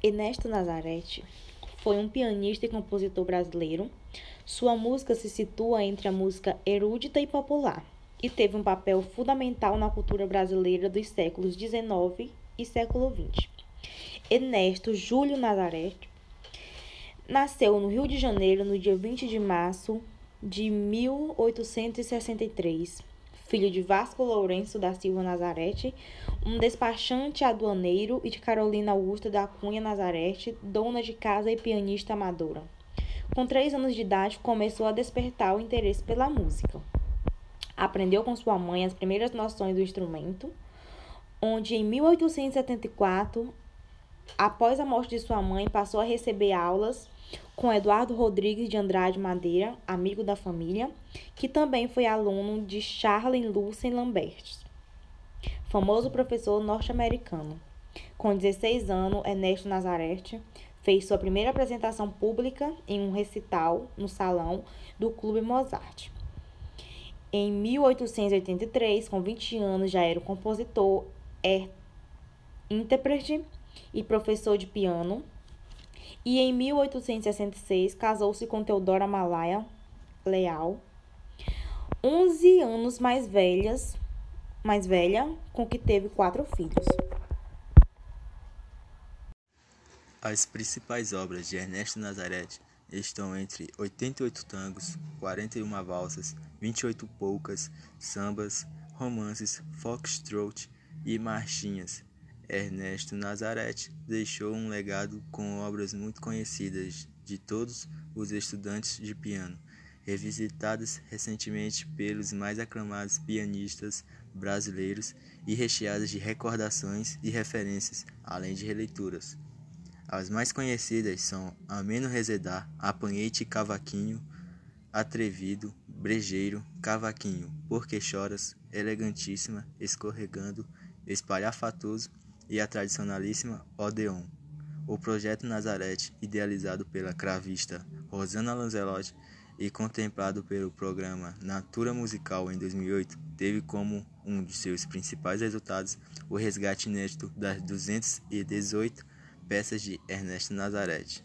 Ernesto Nazarete foi um pianista e compositor brasileiro. Sua música se situa entre a música erudita e popular e teve um papel fundamental na cultura brasileira dos séculos XIX e século XX. Ernesto Júlio Nazarete nasceu no Rio de Janeiro no dia 20 de março de 1863 filho de Vasco Lourenço da Silva Nazarete, um despachante aduaneiro, e de Carolina Augusta da Cunha Nazarete, dona de casa e pianista amadora. Com três anos de idade, começou a despertar o interesse pela música. Aprendeu com sua mãe as primeiras noções do instrumento, onde em 1874, após a morte de sua mãe, passou a receber aulas com Eduardo Rodrigues de Andrade Madeira, amigo da família, que também foi aluno de Charles Lucien Lambert, famoso professor norte-americano. Com 16 anos, Ernesto Nazareth fez sua primeira apresentação pública em um recital no salão do Clube Mozart. Em 1883, com 20 anos, já era compositor, é intérprete e professor de piano e em 1866 casou-se com Teodora Malaya Leal, 11 anos mais velhas, mais velha, com que teve quatro filhos. As principais obras de Ernesto Nazareth estão entre 88 tangos, 41 valsas, 28 polcas, sambas, romances, foxtrot e marchinhas, Ernesto Nazareth deixou um legado com obras muito conhecidas de todos os estudantes de piano, revisitadas recentemente pelos mais aclamados pianistas brasileiros e recheadas de recordações e referências, além de releituras. As mais conhecidas são Ameno Resedar, Apanhete Cavaquinho, Atrevido, Brejeiro, Cavaquinho, Porque Choras, Elegantíssima, Escorregando, Espalhafatoso e a tradicionalíssima Odeon. O projeto Nazareth, idealizado pela cravista Rosana Lanzelotti e contemplado pelo programa Natura Musical em 2008, teve como um de seus principais resultados o resgate inédito das 218 peças de Ernesto Nazareth.